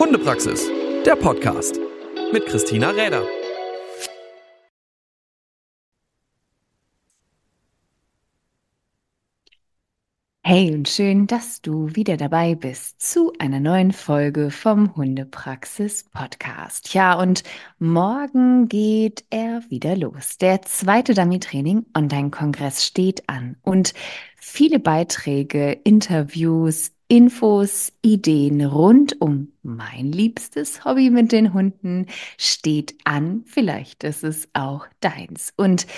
Hundepraxis, der Podcast mit Christina Räder. Hey und schön, dass du wieder dabei bist zu einer neuen Folge vom Hundepraxis Podcast. Ja, und morgen geht er wieder los. Der zweite Dummy Training Online Kongress steht an und viele Beiträge, Interviews, Infos, Ideen rund um mein liebstes Hobby mit den Hunden steht an. Vielleicht ist es auch deins. Und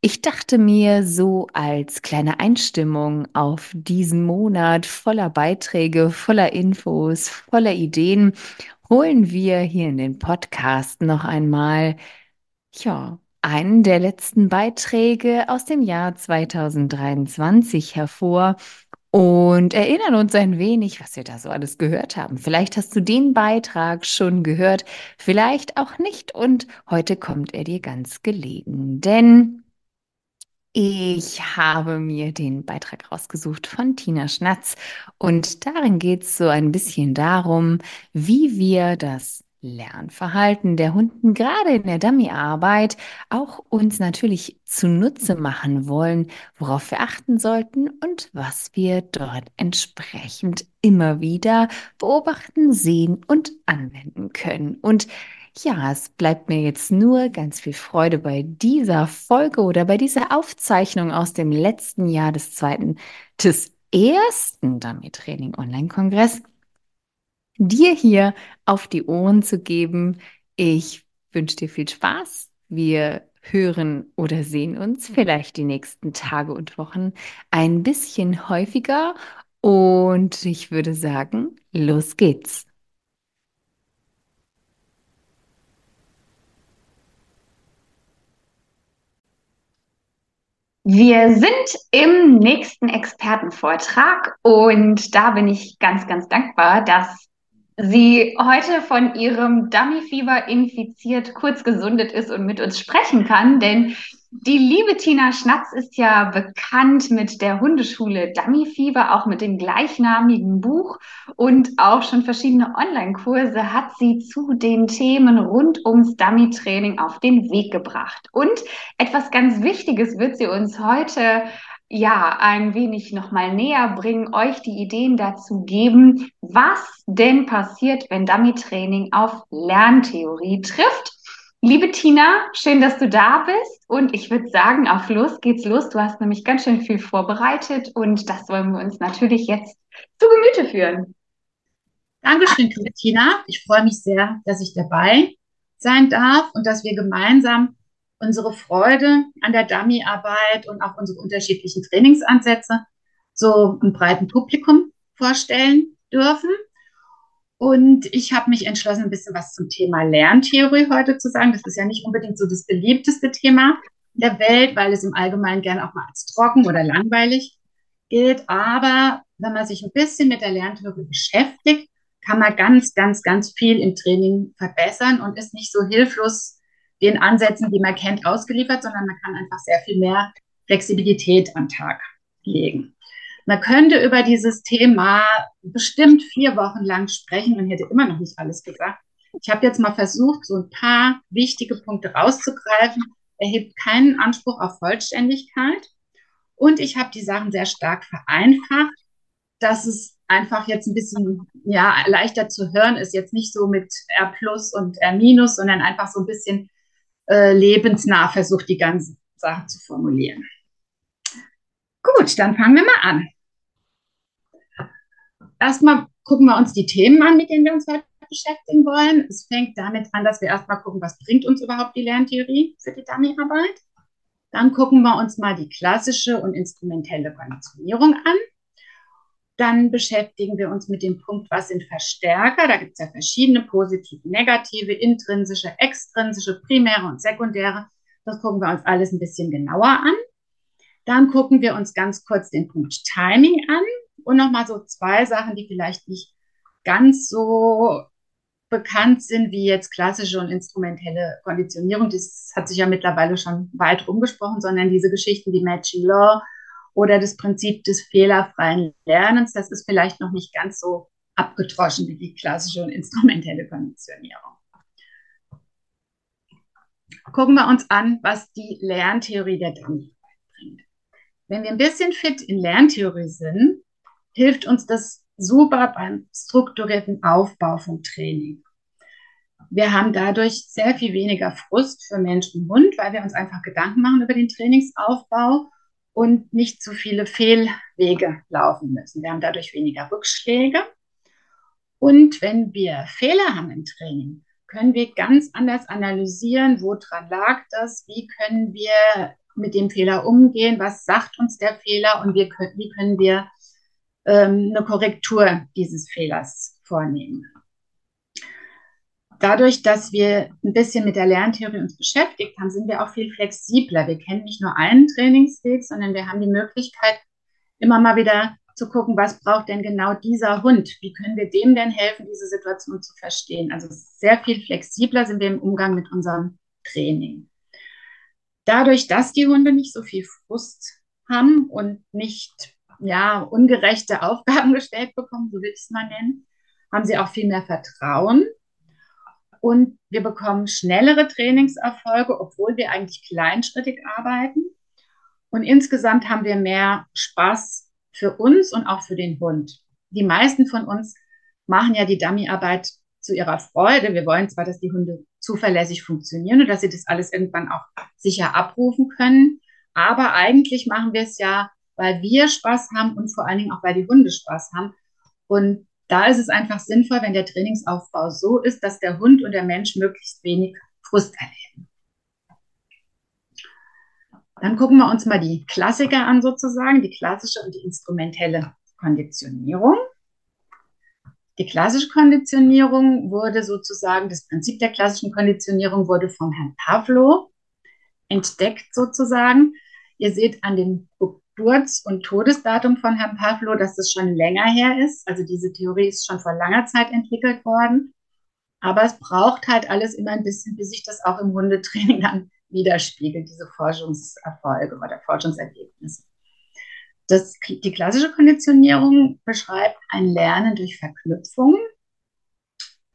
ich dachte mir so als kleine Einstimmung auf diesen Monat voller Beiträge, voller Infos, voller Ideen, holen wir hier in den Podcast noch einmal, ja, einen der letzten Beiträge aus dem Jahr 2023 hervor und erinnern uns ein wenig, was wir da so alles gehört haben. Vielleicht hast du den Beitrag schon gehört, vielleicht auch nicht. Und heute kommt er dir ganz gelegen, denn ich habe mir den Beitrag rausgesucht von Tina Schnatz. Und darin geht es so ein bisschen darum, wie wir das Lernverhalten der Hunden gerade in der Dummyarbeit auch uns natürlich zunutze machen wollen, worauf wir achten sollten und was wir dort entsprechend immer wieder beobachten, sehen und anwenden können. Und ja, es bleibt mir jetzt nur ganz viel Freude bei dieser Folge oder bei dieser Aufzeichnung aus dem letzten Jahr des zweiten, des ersten Dummy Training Online Kongress, dir hier auf die Ohren zu geben. Ich wünsche dir viel Spaß. Wir hören oder sehen uns vielleicht die nächsten Tage und Wochen ein bisschen häufiger. Und ich würde sagen, los geht's. Wir sind im nächsten Expertenvortrag und da bin ich ganz, ganz dankbar, dass sie heute von ihrem Dummyfieber infiziert, kurz gesundet ist und mit uns sprechen kann, denn die liebe Tina Schnatz ist ja bekannt mit der Hundeschule Dummyfieber, auch mit dem gleichnamigen Buch und auch schon verschiedene Online-Kurse hat sie zu den Themen rund ums Dummy-Training auf den Weg gebracht. Und etwas ganz Wichtiges wird sie uns heute ja, ein wenig nochmal näher bringen, euch die Ideen dazu geben, was denn passiert, wenn Dummy-Training auf Lerntheorie trifft. Liebe Tina, schön, dass du da bist und ich würde sagen, auf los geht's los. Du hast nämlich ganz schön viel vorbereitet und das wollen wir uns natürlich jetzt zu Gemüte führen. Dankeschön, Christina. Ich freue mich sehr, dass ich dabei sein darf und dass wir gemeinsam unsere Freude an der Dummy-Arbeit und auch unsere unterschiedlichen Trainingsansätze so einem breiten Publikum vorstellen dürfen. Und ich habe mich entschlossen, ein bisschen was zum Thema Lerntheorie heute zu sagen. Das ist ja nicht unbedingt so das beliebteste Thema der Welt, weil es im Allgemeinen gern auch mal als trocken oder langweilig gilt. Aber wenn man sich ein bisschen mit der Lerntheorie beschäftigt, kann man ganz, ganz, ganz viel im Training verbessern und ist nicht so hilflos den Ansätzen, die man kennt, ausgeliefert, sondern man kann einfach sehr viel mehr Flexibilität am Tag legen. Man könnte über dieses Thema bestimmt vier Wochen lang sprechen und hätte immer noch nicht alles gesagt. Ich habe jetzt mal versucht, so ein paar wichtige Punkte rauszugreifen. Erhebt keinen Anspruch auf Vollständigkeit. Und ich habe die Sachen sehr stark vereinfacht, dass es einfach jetzt ein bisschen ja, leichter zu hören ist. Jetzt nicht so mit R plus und R minus, sondern einfach so ein bisschen äh, lebensnah versucht, die ganze Sache zu formulieren. Gut, dann fangen wir mal an. Erstmal gucken wir uns die Themen an, mit denen wir uns heute beschäftigen wollen. Es fängt damit an, dass wir erstmal gucken, was bringt uns überhaupt die Lerntheorie für die Dummy-Arbeit. Dann gucken wir uns mal die klassische und instrumentelle Konditionierung an. Dann beschäftigen wir uns mit dem Punkt, was sind Verstärker? Da gibt es ja verschiedene positive, negative, intrinsische, extrinsische, primäre und sekundäre. Das gucken wir uns alles ein bisschen genauer an. Dann gucken wir uns ganz kurz den Punkt Timing an und nochmal so zwei Sachen, die vielleicht nicht ganz so bekannt sind wie jetzt klassische und instrumentelle Konditionierung. Das hat sich ja mittlerweile schon weit rumgesprochen, sondern diese Geschichten wie Matching Law oder das Prinzip des fehlerfreien Lernens, das ist vielleicht noch nicht ganz so abgedroschen wie die klassische und instrumentelle Konditionierung. Gucken wir uns an, was die Lerntheorie der Dummy bringt. Wenn wir ein bisschen fit in Lerntheorie sind, hilft uns das super beim strukturierten Aufbau vom Training. Wir haben dadurch sehr viel weniger Frust für Mensch und Hund, weil wir uns einfach Gedanken machen über den Trainingsaufbau und nicht zu viele Fehlwege laufen müssen. Wir haben dadurch weniger Rückschläge. Und wenn wir Fehler haben im Training, können wir ganz anders analysieren, woran lag das, wie können wir mit dem Fehler umgehen, was sagt uns der Fehler und wie können, wir ähm, eine Korrektur dieses Fehlers vornehmen. Dadurch, dass wir ein bisschen mit der Lerntheorie uns beschäftigt haben, sind wir auch viel flexibler. Wir kennen nicht nur einen Trainingsweg, sondern wir haben die Möglichkeit, immer mal wieder zu gucken, was braucht denn genau dieser Hund? Wie können wir dem denn helfen, diese Situation zu verstehen? Also sehr viel flexibler sind wir im Umgang mit unserem Training. Dadurch, dass die Hunde nicht so viel Frust haben und nicht ja, ungerechte Aufgaben gestellt bekommen, so will ich es mal nennen, haben sie auch viel mehr Vertrauen und wir bekommen schnellere Trainingserfolge, obwohl wir eigentlich kleinschrittig arbeiten. Und insgesamt haben wir mehr Spaß für uns und auch für den Hund. Die meisten von uns machen ja die Dummyarbeit zu ihrer Freude. Wir wollen zwar, dass die Hunde zuverlässig funktionieren und dass sie das alles irgendwann auch sicher abrufen können, aber eigentlich machen wir es ja weil wir Spaß haben und vor allen Dingen auch, weil die Hunde Spaß haben. Und da ist es einfach sinnvoll, wenn der Trainingsaufbau so ist, dass der Hund und der Mensch möglichst wenig Frust erleben. Dann gucken wir uns mal die Klassiker an, sozusagen, die klassische und die instrumentelle Konditionierung. Die klassische Konditionierung wurde sozusagen, das Prinzip der klassischen Konditionierung wurde vom Herrn Pavlo entdeckt sozusagen. Ihr seht an den Geburts- und Todesdatum von Herrn Pavlo, dass das schon länger her ist. Also diese Theorie ist schon vor langer Zeit entwickelt worden. Aber es braucht halt alles immer ein bisschen, bis sich das auch im Hundetraining dann widerspiegelt, diese Forschungserfolge oder Forschungsergebnisse. Das, die klassische Konditionierung beschreibt ein Lernen durch Verknüpfung.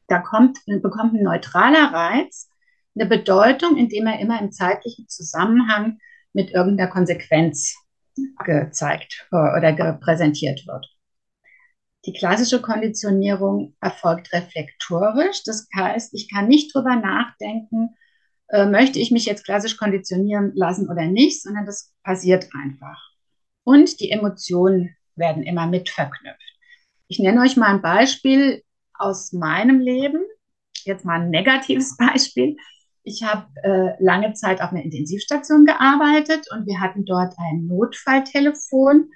Da kommt, bekommt ein neutraler Reiz eine Bedeutung, indem er immer im zeitlichen Zusammenhang mit irgendeiner Konsequenz gezeigt oder präsentiert wird. Die klassische Konditionierung erfolgt reflektorisch. Das heißt, ich kann nicht drüber nachdenken, äh, möchte ich mich jetzt klassisch konditionieren lassen oder nicht, sondern das passiert einfach. Und die Emotionen werden immer mit verknüpft. Ich nenne euch mal ein Beispiel aus meinem Leben. Jetzt mal ein negatives Beispiel. Ich habe äh, lange Zeit auf einer Intensivstation gearbeitet und wir hatten dort ein Notfalltelefon.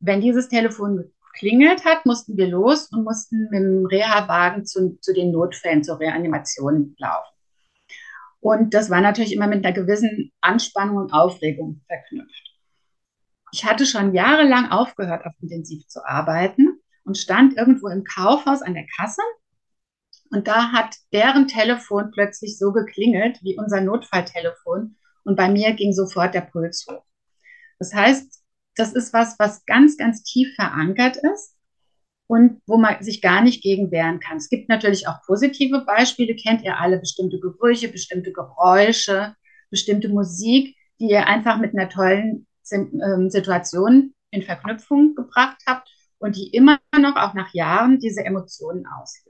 Wenn dieses Telefon geklingelt hat, mussten wir los und mussten mit dem Reha-Wagen zu, zu den Notfällen, zur Reanimation laufen. Und das war natürlich immer mit einer gewissen Anspannung und Aufregung verknüpft. Ich hatte schon jahrelang aufgehört, auf Intensiv zu arbeiten und stand irgendwo im Kaufhaus an der Kasse und da hat deren Telefon plötzlich so geklingelt wie unser Notfalltelefon. Und bei mir ging sofort der Puls hoch. Das heißt, das ist was, was ganz, ganz tief verankert ist und wo man sich gar nicht gegen wehren kann. Es gibt natürlich auch positive Beispiele, kennt ihr alle, bestimmte Gerüche, bestimmte Geräusche, bestimmte Musik, die ihr einfach mit einer tollen ähm, Situation in Verknüpfung gebracht habt und die immer noch auch nach Jahren diese Emotionen auslösen.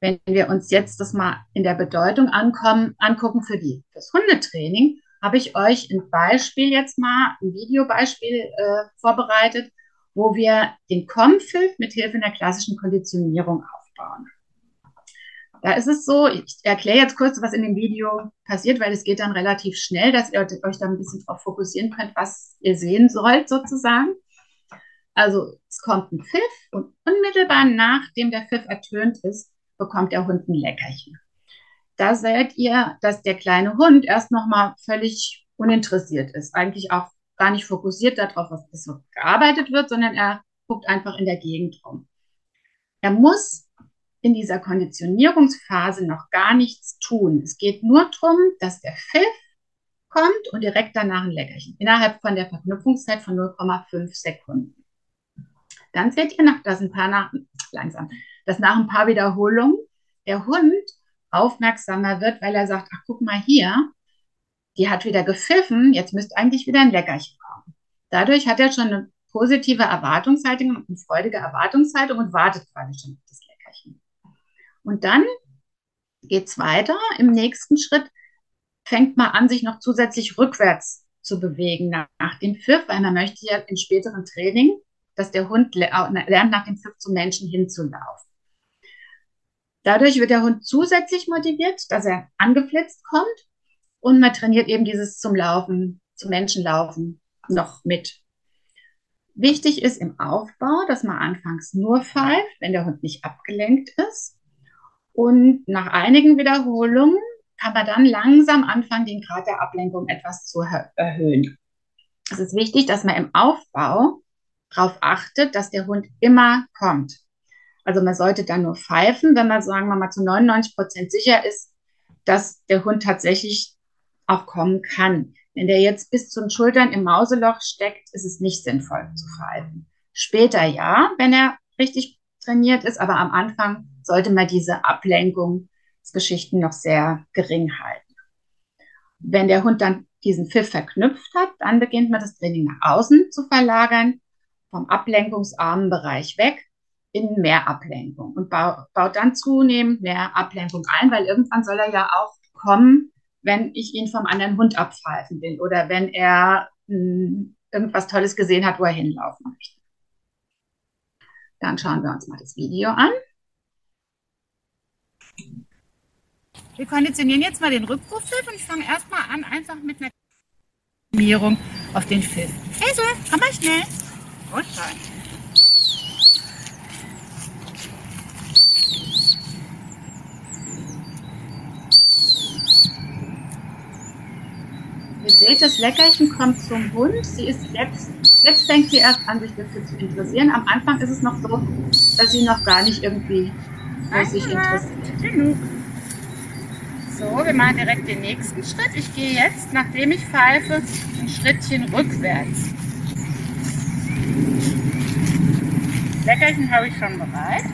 Wenn wir uns jetzt das mal in der Bedeutung ankommen, angucken für die, fürs Hundetraining, habe ich euch ein Beispiel jetzt mal, ein Videobeispiel äh, vorbereitet, wo wir den Kompfiff mit Hilfe einer klassischen Konditionierung aufbauen. Da ist es so, ich erkläre jetzt kurz, was in dem Video passiert, weil es geht dann relativ schnell, dass ihr euch da ein bisschen darauf fokussieren könnt, was ihr sehen sollt sozusagen. Also es kommt ein Pfiff und unmittelbar nachdem der Pfiff ertönt ist, bekommt der Hund ein Leckerchen. Da seht ihr, dass der kleine Hund erst nochmal völlig uninteressiert ist, eigentlich auch gar nicht fokussiert darauf, was so gearbeitet wird, sondern er guckt einfach in der Gegend rum. Er muss in dieser Konditionierungsphase noch gar nichts tun. Es geht nur darum, dass der Pfiff kommt und direkt danach ein Leckerchen innerhalb von der Verknüpfungszeit von 0,5 Sekunden. dann seht ihr nach, das ein paar nach, langsam, dass nach ein paar Wiederholungen der Hund aufmerksamer wird, weil er sagt, ach guck mal hier, die hat wieder gepfiffen, jetzt müsste eigentlich wieder ein Leckerchen kommen. Dadurch hat er schon eine positive Erwartungshaltung und eine freudige Erwartungshaltung und wartet quasi schon auf das Leckerchen. Und dann geht es weiter. Im nächsten Schritt fängt man an, sich noch zusätzlich rückwärts zu bewegen nach, nach dem Pfiff, weil man möchte ja im späteren Training, dass der Hund lernt, nach dem Pfiff zum Menschen hinzulaufen. Dadurch wird der Hund zusätzlich motiviert, dass er angeflitzt kommt und man trainiert eben dieses zum Laufen, zum Menschenlaufen noch mit. Wichtig ist im Aufbau, dass man anfangs nur pfeift, wenn der Hund nicht abgelenkt ist. Und nach einigen Wiederholungen kann man dann langsam anfangen, den Grad der Ablenkung etwas zu erhöhen. Es ist wichtig, dass man im Aufbau darauf achtet, dass der Hund immer kommt. Also man sollte dann nur pfeifen, wenn man, sagen wir mal, zu 99 Prozent sicher ist, dass der Hund tatsächlich auch kommen kann. Wenn der jetzt bis zu den Schultern im Mauseloch steckt, ist es nicht sinnvoll zu verhalten. Später ja, wenn er richtig trainiert ist, aber am Anfang sollte man diese Ablenkungsgeschichten noch sehr gering halten. Wenn der Hund dann diesen Pfiff verknüpft hat, dann beginnt man das Training nach außen zu verlagern, vom ablenkungsarmen Bereich weg in mehr Ablenkung und baut dann zunehmend mehr Ablenkung ein, weil irgendwann soll er ja auch kommen, wenn ich ihn vom anderen Hund abpfeifen will oder wenn er mh, hm, irgendwas Tolles gesehen hat, wo er hinlaufen möchte. Dann schauen wir uns mal das Video an. Wir konditionieren jetzt mal den Rückrufpfiff und ich fange erstmal an, einfach mit einer Konditionierung auf den Pfiff. Hazel, komm mal schnell. Und rein. Ihr seht, das Leckerchen kommt zum Hund. Sie ist jetzt, jetzt fängt sie erst an, sich dafür zu interessieren. Am Anfang ist es noch so, dass sie noch gar nicht irgendwie sich interessiert. Genug. So, wir machen direkt den nächsten Schritt. Ich gehe jetzt, nachdem ich pfeife, ein Schrittchen rückwärts. Leckerchen habe ich schon bereit.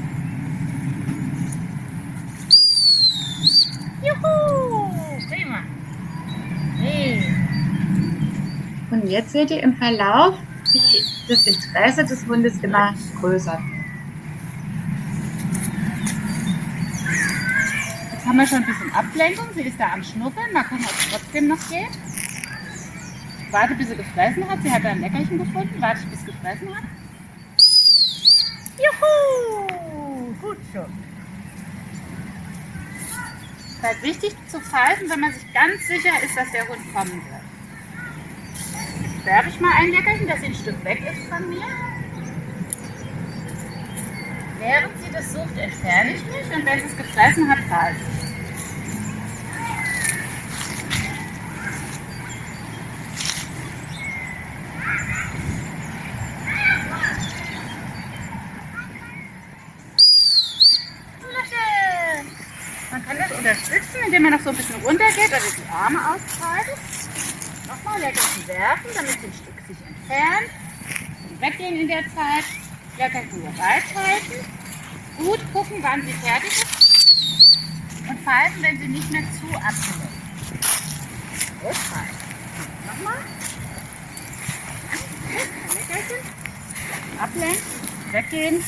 Juhu! Prima. Hey. Und jetzt seht ihr im Verlauf, wie das Interesse des Hundes immer größer wird. Jetzt haben wir schon ein bisschen Ablenkung. Sie ist da am Schnuppern. Mal gucken, ob es trotzdem noch geht. Warte, bis sie gefressen hat. Sie hat ein Leckerchen gefunden. Warte, bis sie gefressen hat. Juhu! Gut schon. Es ist halt wichtig zu pfeifen, wenn man sich ganz sicher ist, dass der Hund kommen wird. Werfe ich mal ein Leckerchen, dass sie ein Stück weg ist von mir. Während sie das sucht, entferne ich mich und wenn sie es gefressen hat, fahre ich. Man kann das unterstützen, indem man noch so ein bisschen runtergeht oder die Arme Leckerchen werfen, damit ein Stück sich entfernt. Und weggehen in der Zeit. Leckerchen bereithalten. Gut gucken, wann sie fertig ist. Und pfeifen, wenn sie nicht mehr zu abgelenkt Gut pfeifen. Nochmal. Leckerchen. Ablenken. Weggehen.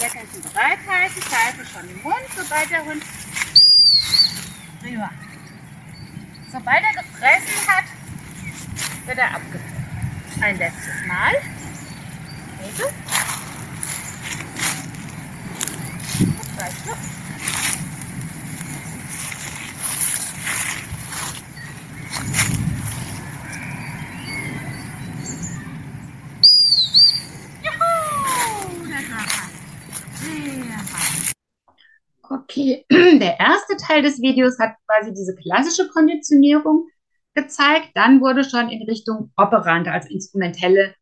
Leckerchen bereithalten. Pfeife schon im Mund, sobald der Hund. Prima. Sobald er gefressen hat, wird er abgefüllt. Ein letztes Mal. Also. Zwei Stück. Okay, der erste Teil des Videos hat quasi diese klassische Konditionierung gezeigt. Dann wurde schon in Richtung operante, also instrumentelle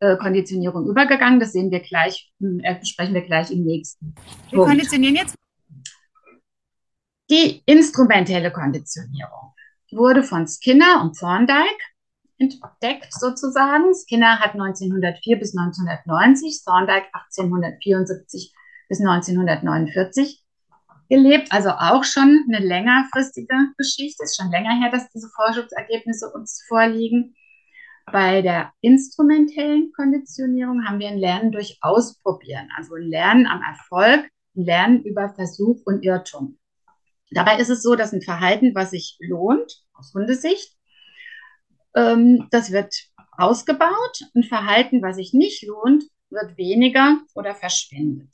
äh, Konditionierung übergegangen. Das sehen wir gleich, äh, besprechen wir gleich im nächsten. Wir Punkt. konditionieren jetzt. Die instrumentelle Konditionierung wurde von Skinner und Thorndike entdeckt sozusagen. Skinner hat 1904 bis 1990, Thorndike 1874 bis 1949 gelebt, also auch schon eine längerfristige Geschichte. Ist schon länger her, dass diese Forschungsergebnisse uns vorliegen. Bei der instrumentellen Konditionierung haben wir ein Lernen durch Ausprobieren, also ein Lernen am Erfolg, ein Lernen über Versuch und Irrtum. Dabei ist es so, dass ein Verhalten, was sich lohnt, aus Hundesicht, ähm, das wird ausgebaut. Ein Verhalten, was sich nicht lohnt, wird weniger oder verschwindet.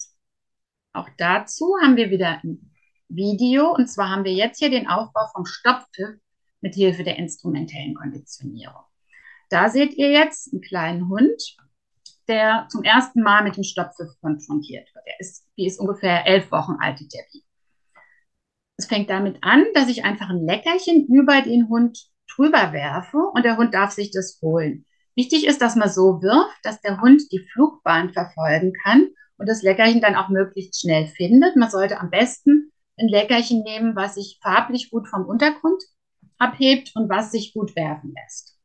Auch dazu haben wir wieder ein Video. Und zwar haben wir jetzt hier den Aufbau vom Stopppfiff mit Hilfe der instrumentellen Konditionierung. Da seht ihr jetzt einen kleinen Hund, der zum ersten Mal mit dem Stopppfiff konfrontiert wird. Er ist, die ist ungefähr elf Wochen alt, die Debbie. Es fängt damit an, dass ich einfach ein Leckerchen über den Hund drüber werfe und der Hund darf sich das holen. Wichtig ist, dass man so wirft, dass der Hund die Flugbahn verfolgen kann und das Leckerchen dann auch möglichst schnell findet. Man sollte am besten ein Leckerchen nehmen, was sich farblich gut vom Untergrund abhebt und was sich gut werfen lässt.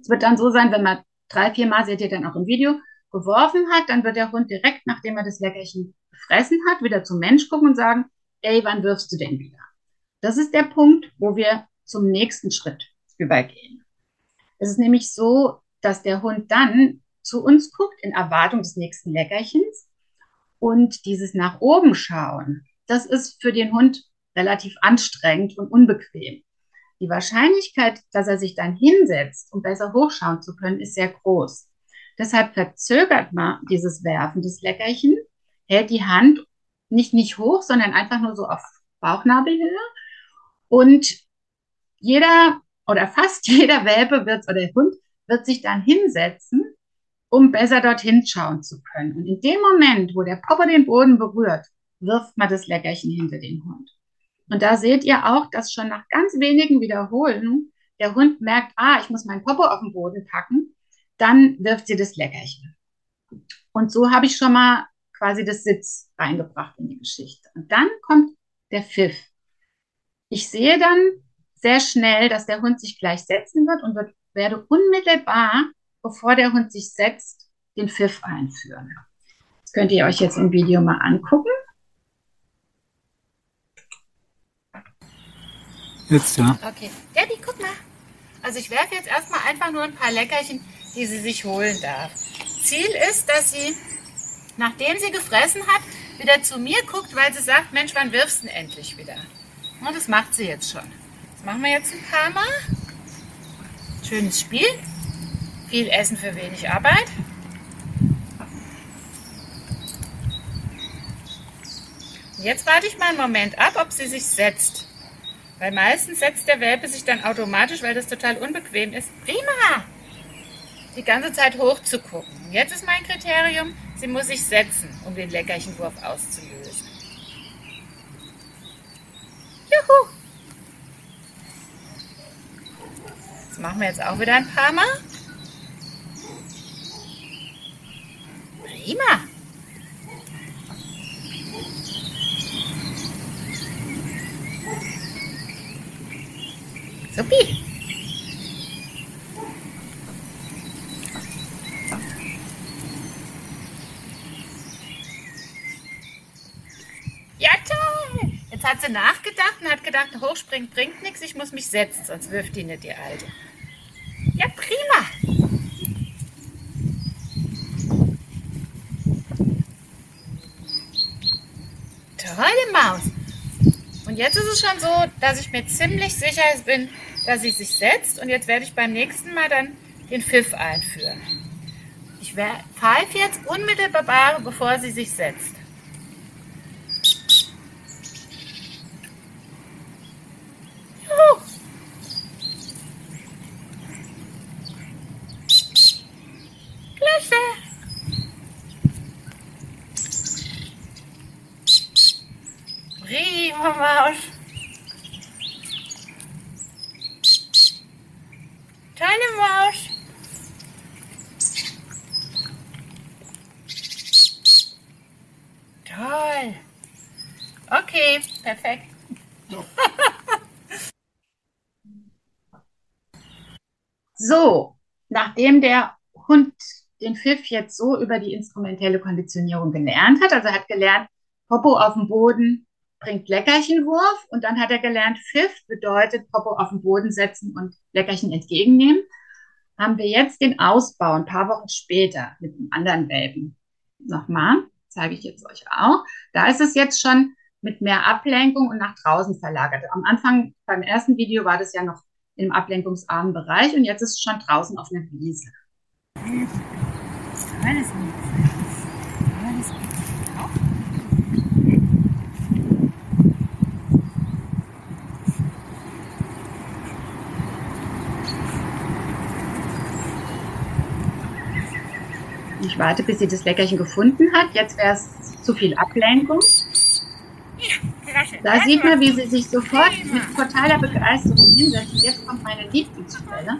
Es wird dann so sein, wenn man drei, vier Mal, seht ihr dann auch im Video, geworfen hat, dann wird der Hund direkt, nachdem er das Leckerchen gefressen hat, wieder zum Mensch gucken und sagen, ey, wann wirfst du denn wieder? Das ist der Punkt, wo wir zum nächsten Schritt übergehen. Es ist nämlich so, dass der Hund dann zu uns guckt in Erwartung des nächsten Leckerchens. Und dieses nach oben schauen, das ist für den Hund relativ anstrengend und unbequem. Die Wahrscheinlichkeit, dass er sich dann hinsetzt, um besser hochschauen zu können, ist sehr groß. Deshalb verzögert man dieses Werfen des Leckerchen, hält die Hand nicht nicht hoch, sondern einfach nur so auf Bauchnabelhöhe. Und jeder oder fast jeder Welpe wird oder Hund wird sich dann hinsetzen um besser dorthin schauen zu können. Und in dem Moment, wo der Popo den Boden berührt, wirft man das Leckerchen hinter den Hund. Und da seht ihr auch, dass schon nach ganz wenigen Wiederholungen der Hund merkt, ah, ich muss meinen Popo auf den Boden packen, dann wirft sie das Leckerchen. Und so habe ich schon mal quasi das Sitz reingebracht in die Geschichte. Und dann kommt der Pfiff. Ich sehe dann sehr schnell, dass der Hund sich gleich setzen wird und wird, werde unmittelbar bevor der Hund sich setzt, den Pfiff einführen. Das könnt ihr euch jetzt im Video mal angucken. Jetzt, ja. Okay. Debbie, guck mal. Also ich werfe jetzt erstmal einfach nur ein paar Leckerchen, die sie sich holen darf. Ziel ist, dass sie, nachdem sie gefressen hat, wieder zu mir guckt, weil sie sagt, Mensch, wann wirfst du denn endlich wieder? Und das macht sie jetzt schon. Das machen wir jetzt ein paar Mal. Schönes Spiel. Viel Essen für wenig Arbeit. Jetzt warte ich mal einen Moment ab, ob sie sich setzt. Weil meistens setzt der Welpe sich dann automatisch, weil das total unbequem ist. Prima! Die ganze Zeit hoch zu gucken. Jetzt ist mein Kriterium, sie muss sich setzen, um den Leckerchenwurf auszulösen. Juhu! Das machen wir jetzt auch wieder ein paar Mal. Prima. Supi. Ja, toll. Jetzt hat sie nachgedacht und hat gedacht, hochspringen bringt nichts, ich muss mich setzen, sonst wirft die nicht die Alte. Ja, prima. Tolle Maus. Und jetzt ist es schon so, dass ich mir ziemlich sicher bin, dass sie sich setzt. Und jetzt werde ich beim nächsten Mal dann den Pfiff einführen. Ich pfeife jetzt unmittelbar, bevor sie sich setzt. Juhu. Klasse. Prima Maus. Kleine Maus. Toll. Perfekt. So, nachdem der Hund den Pfiff jetzt so über die instrumentelle Konditionierung gelernt hat, also hat gelernt, Popo auf dem Boden bringt Leckerchenwurf und dann hat er gelernt, Pfiff bedeutet Popo auf den Boden setzen und Leckerchen entgegennehmen, haben wir jetzt den Ausbau ein paar Wochen später mit einem anderen Welpen. Nochmal, zeige ich jetzt euch auch. Da ist es jetzt schon mit mehr Ablenkung und nach draußen verlagert. Am Anfang beim ersten Video war das ja noch im ablenkungsarmen Bereich und jetzt ist es schon draußen auf einer Wiese. Ich warte, bis sie das Leckerchen gefunden hat. Jetzt wäre es zu viel Ablenkung. Da sieht man, wie sie sich sofort mit totaler Begeisterung hinsetzt. Und jetzt kommt meine Lieblingsstelle.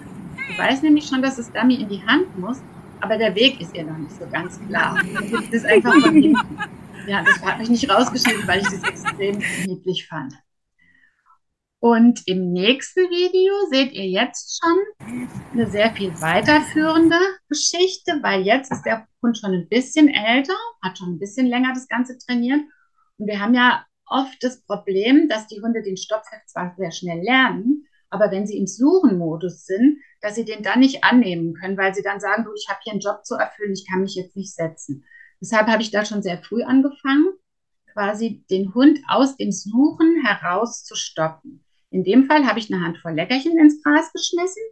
Ich weiß nämlich schon, dass es Dummy in die Hand muss, aber der Weg ist ihr noch nicht so ganz klar. Das ist einfach von hinten. Ja, das hat mich nicht rausgeschnitten, weil ich das extrem niedlich fand. Und im nächsten Video seht ihr jetzt schon eine sehr viel weiterführende Geschichte, weil jetzt ist der Hund schon ein bisschen älter, hat schon ein bisschen länger das Ganze trainiert. Und wir haben ja oft das Problem, dass die Hunde den Stopppfeff zwar sehr schnell lernen, aber wenn sie im Suchenmodus sind, dass sie den dann nicht annehmen können, weil sie dann sagen, du, ich habe hier einen Job zu erfüllen, ich kann mich jetzt nicht setzen. Deshalb habe ich da schon sehr früh angefangen, quasi den Hund aus dem Suchen heraus zu stoppen. In dem Fall habe ich eine Handvoll Leckerchen ins Gras geschmissen,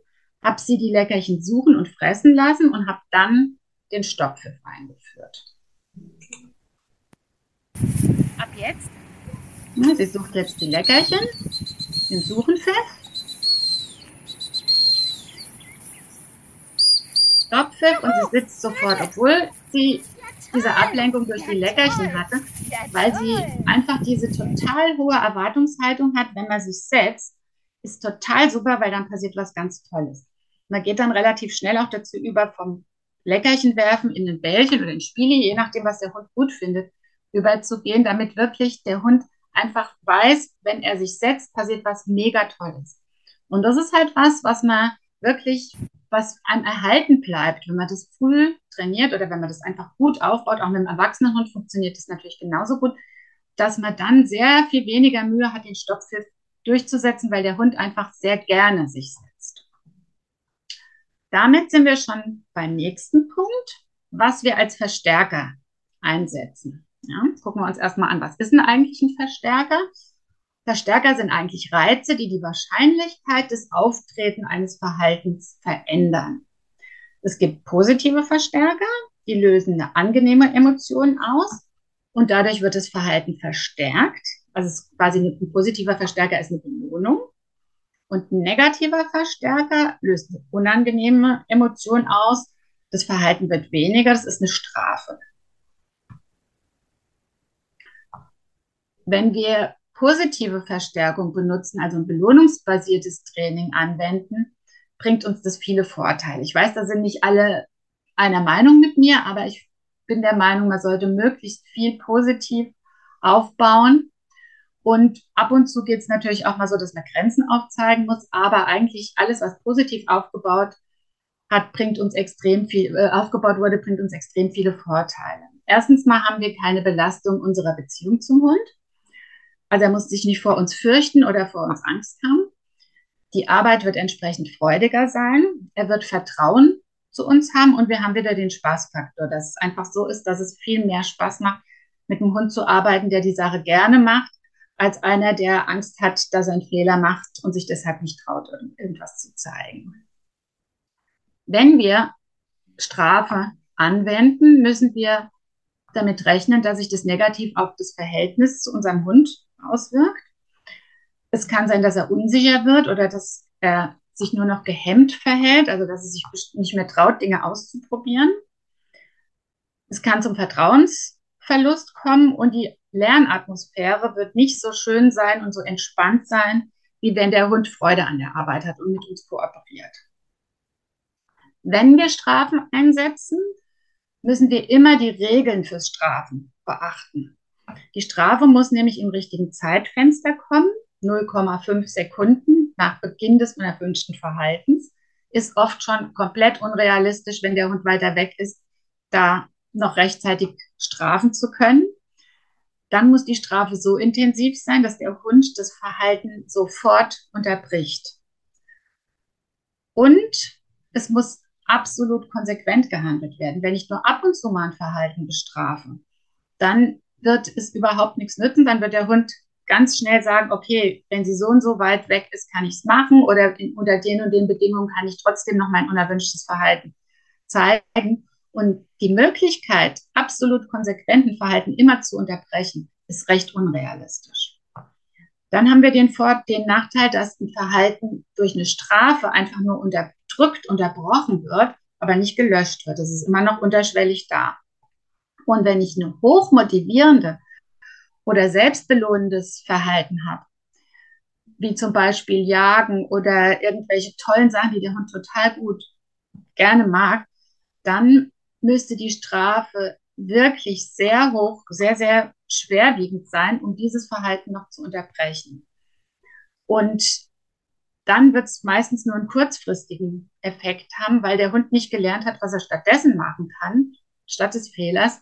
habe sie die Leckerchen suchen und fressen lassen und habe dann den Stopppfiff eingeführt. Ab jetzt? Ja, sie sucht jetzt die Leckerchen, den Suchenpfiff. Stopppfiff und sie sitzt sofort, obwohl sie diese Ablenkung durch die Leckerchen hatte, weil sie einfach diese total hohe Erwartungshaltung hat, wenn man sich setzt, ist total super, weil dann passiert was ganz Tolles. Man geht dann relativ schnell auch dazu über, vom Leckerchen werfen in ein Bällchen oder in Spiele, je nachdem, was der Hund gut findet, überzugehen, damit wirklich der Hund einfach weiß, wenn er sich setzt, passiert was mega Tolles. Und das ist halt was, was man wirklich was einem erhalten bleibt, wenn man das früh trainiert oder wenn man das einfach gut aufbaut, auch mit einem Erwachsenenhund funktioniert das natürlich genauso gut, dass man dann sehr viel weniger Mühe hat, den Stopppfiff durchzusetzen, weil der Hund einfach sehr gerne sich setzt. Damit sind wir schon beim nächsten Punkt, was wir als Verstärker einsetzen. Ja, gucken wir uns erstmal an, was ist denn eigentlich ein Verstärker? Verstärker sind eigentlich Reize, die die Wahrscheinlichkeit des Auftreten eines Verhaltens verändern. Es gibt positive Verstärker, die lösen eine angenehme Emotion aus und dadurch wird das Verhalten verstärkt. Also quasi ein positiver Verstärker ist eine Belohnung. Und ein negativer Verstärker löst eine unangenehme Emotion aus. Das Verhalten wird weniger, das ist eine Strafe. Wenn wir positive Verstärkung benutzen, also ein belohnungsbasiertes Training anwenden, bringt uns das viele Vorteile. Ich weiß, da sind nicht alle einer Meinung mit mir, aber ich bin der Meinung, man sollte möglichst viel positiv aufbauen. Und ab und zu geht es natürlich auch mal so, dass man Grenzen aufzeigen muss, aber eigentlich alles, was positiv aufgebaut hat, bringt uns extrem viel, äh, aufgebaut wurde, bringt uns extrem viele Vorteile. Erstens mal haben wir keine Belastung unserer Beziehung zum Hund. Also er muss sich nicht vor uns fürchten oder vor uns Angst haben. Die Arbeit wird entsprechend freudiger sein. Er wird Vertrauen zu uns haben und wir haben wieder den Spaßfaktor, dass es einfach so ist, dass es viel mehr Spaß macht, mit einem Hund zu arbeiten, der die Sache gerne macht, als einer, der Angst hat, dass er einen Fehler macht und sich deshalb nicht traut, irgendwas zu zeigen. Wenn wir Strafe anwenden, müssen wir damit rechnen, dass sich das negativ auf das Verhältnis zu unserem Hund auswirkt. Es kann sein, dass er unsicher wird oder dass er sich nur noch gehemmt verhält, also dass er sich nicht mehr traut, Dinge auszuprobieren. Es kann zum Vertrauensverlust kommen und die Lernatmosphäre wird nicht so schön sein und so entspannt sein, wie wenn der Hund Freude an der Arbeit hat und mit uns kooperiert. Wenn wir Strafen einsetzen, müssen wir immer die Regeln fürs Strafen beachten. Die Strafe muss nämlich im richtigen Zeitfenster kommen, 0,5 Sekunden nach Beginn des unerwünschten Verhaltens ist oft schon komplett unrealistisch, wenn der Hund weiter weg ist, da noch rechtzeitig strafen zu können. Dann muss die Strafe so intensiv sein, dass der Hund das Verhalten sofort unterbricht. Und es muss absolut konsequent gehandelt werden. Wenn ich nur ab und zu mal ein Verhalten bestrafe, dann wird es überhaupt nichts nützen. Dann wird der Hund ganz schnell sagen, okay, wenn sie so und so weit weg ist, kann ich es machen oder in, unter den und den Bedingungen kann ich trotzdem noch mein unerwünschtes Verhalten zeigen. Und die Möglichkeit, absolut konsequenten Verhalten immer zu unterbrechen, ist recht unrealistisch. Dann haben wir den, Vor den Nachteil, dass ein Verhalten durch eine Strafe einfach nur unterdrückt, unterbrochen wird, aber nicht gelöscht wird. Es ist immer noch unterschwellig da. Und wenn ich eine hochmotivierende oder selbstbelohnendes Verhalten habe, wie zum Beispiel Jagen oder irgendwelche tollen Sachen, die der Hund total gut gerne mag, dann müsste die Strafe wirklich sehr hoch, sehr, sehr schwerwiegend sein, um dieses Verhalten noch zu unterbrechen. Und dann wird es meistens nur einen kurzfristigen Effekt haben, weil der Hund nicht gelernt hat, was er stattdessen machen kann, statt des Fehlers,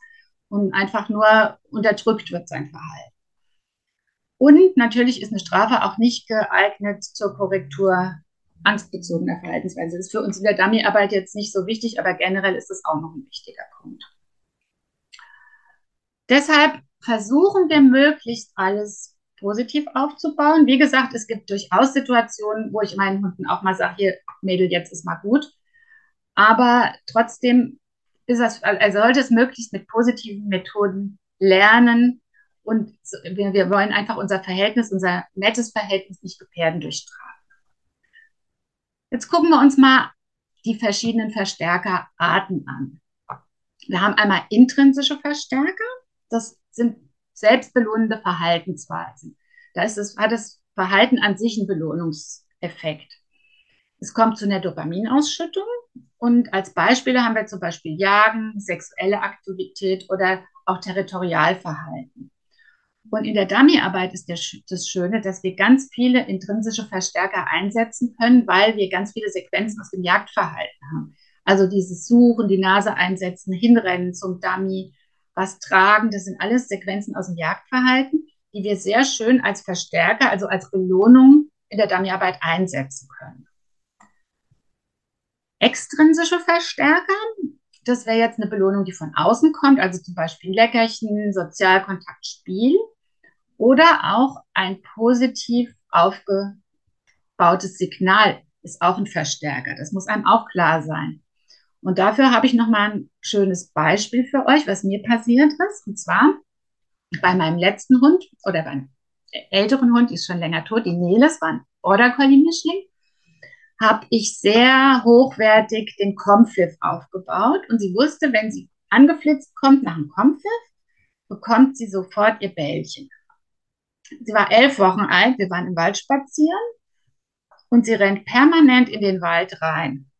und einfach nur unterdrückt wird sein Verhalten. Und natürlich ist eine Strafe auch nicht geeignet zur Korrektur angstbezogener Verhaltensweise. Das ist für uns in der Dummyarbeit jetzt nicht so wichtig, aber generell ist es auch noch ein wichtiger Punkt. Deshalb versuchen wir möglichst alles positiv aufzubauen. Wie gesagt, es gibt durchaus Situationen, wo ich meinen Hunden auch mal sage, hier, Mädel, jetzt ist mal gut. Aber trotzdem ist das, er sollte es möglichst mit positiven Methoden lernen. Und wir, wir wollen einfach unser Verhältnis, unser nettes Verhältnis nicht gefährden durch Strafen. Jetzt gucken wir uns mal die verschiedenen Verstärkerarten an. Wir haben einmal intrinsische Verstärker. Das sind selbstbelohnende Verhaltensweisen. Da ist das, hat das Verhalten an sich einen Belohnungseffekt. Es kommt zu einer Dopaminausschüttung und als Beispiele haben wir zum Beispiel Jagen, sexuelle Aktivität oder auch Territorialverhalten. Und in der Dummy-Arbeit ist der, das Schöne, dass wir ganz viele intrinsische Verstärker einsetzen können, weil wir ganz viele Sequenzen aus dem Jagdverhalten haben. Also dieses Suchen, die Nase einsetzen, hinrennen zum Dummy, was tragen, das sind alles Sequenzen aus dem Jagdverhalten, die wir sehr schön als Verstärker, also als Belohnung in der Dummyarbeit einsetzen können. Extrinsische Verstärker, das wäre jetzt eine Belohnung, die von außen kommt, also zum Beispiel Leckerchen, Sozialkontakt, Spiel oder auch ein positiv aufgebautes Signal ist auch ein Verstärker. Das muss einem auch klar sein. Und dafür habe ich nochmal ein schönes Beispiel für euch, was mir passiert ist. Und zwar bei meinem letzten Hund oder beim älteren Hund, die ist schon länger tot, die Neles, war ein Border Collie Mischling, habe ich sehr hochwertig den Kompfiff aufgebaut. Und sie wusste, wenn sie angeflitzt kommt nach dem Kompfiff, bekommt sie sofort ihr Bällchen. Sie war elf Wochen alt, wir waren im Wald spazieren und sie rennt permanent in den Wald rein.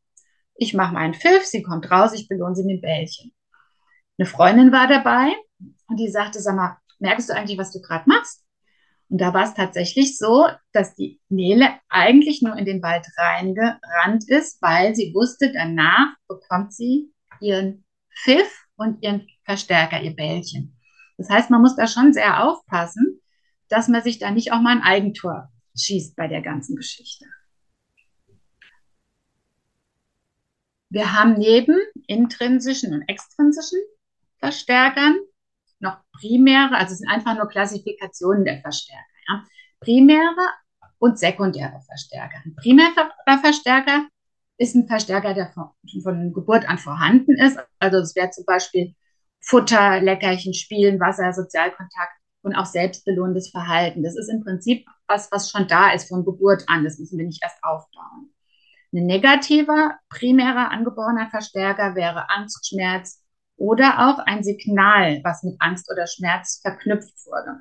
Ich mache meinen Pfiff, sie kommt raus, ich belohne sie mit Bällchen. Eine Freundin war dabei und die sagte, sag mal, merkst du eigentlich, was du gerade machst? Und da war es tatsächlich so, dass die Nele eigentlich nur in den Wald reingerannt ist, weil sie wusste, danach bekommt sie ihren Pfiff und ihren Verstärker, ihr Bällchen. Das heißt, man muss da schon sehr aufpassen, dass man sich da nicht auch mal ein Eigentor schießt bei der ganzen Geschichte. Wir haben neben intrinsischen und extrinsischen Verstärkern primäre, also es sind einfach nur Klassifikationen der Verstärker. Ja. Primäre und sekundäre Verstärker. Ein primärer Verstärker ist ein Verstärker, der von, von Geburt an vorhanden ist. Also es wäre zum Beispiel Futter, Leckerchen, Spielen, Wasser, Sozialkontakt und auch selbstbelohnendes Verhalten. Das ist im Prinzip was, was schon da ist von Geburt an. Das müssen wir nicht erst aufbauen. Ein negativer, primärer angeborener Verstärker wäre Angst, Schmerz oder auch ein Signal, was mit Angst oder Schmerz verknüpft wurde.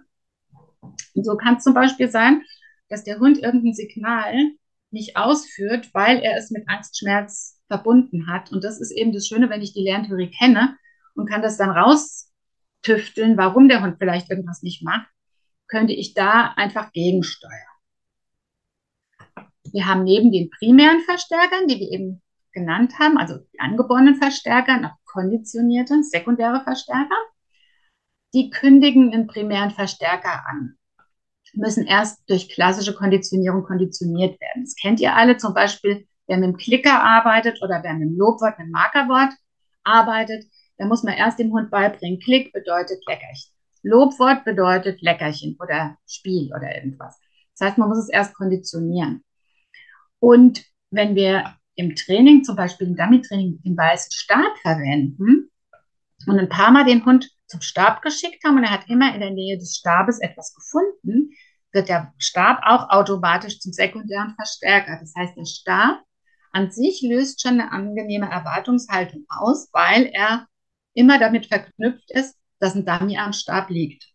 Und so kann es zum Beispiel sein, dass der Hund irgendein Signal nicht ausführt, weil er es mit Angst, Schmerz verbunden hat. Und das ist eben das Schöne, wenn ich die Lerntheorie kenne und kann das dann raustüfteln, warum der Hund vielleicht irgendwas nicht macht, könnte ich da einfach gegensteuern. Wir haben neben den primären Verstärkern, die wir eben genannt haben, also die angeborenen Verstärker, konditionierte, sekundäre Verstärker. Die kündigen einen primären Verstärker an, müssen erst durch klassische Konditionierung konditioniert werden. Das kennt ihr alle, zum Beispiel, wer mit dem Klicker arbeitet oder wer mit dem Lobwort, mit dem Markerwort arbeitet, da muss man erst dem Hund beibringen, Klick bedeutet Leckerchen. Lobwort bedeutet Leckerchen oder Spiel oder irgendwas. Das heißt, man muss es erst konditionieren. Und wenn wir im Training, zum Beispiel im Dummy-Training, den weißen Stab verwenden und ein paar Mal den Hund zum Stab geschickt haben und er hat immer in der Nähe des Stabes etwas gefunden, wird der Stab auch automatisch zum sekundären Verstärker. Das heißt, der Stab an sich löst schon eine angenehme Erwartungshaltung aus, weil er immer damit verknüpft ist, dass ein Dummy am Stab liegt.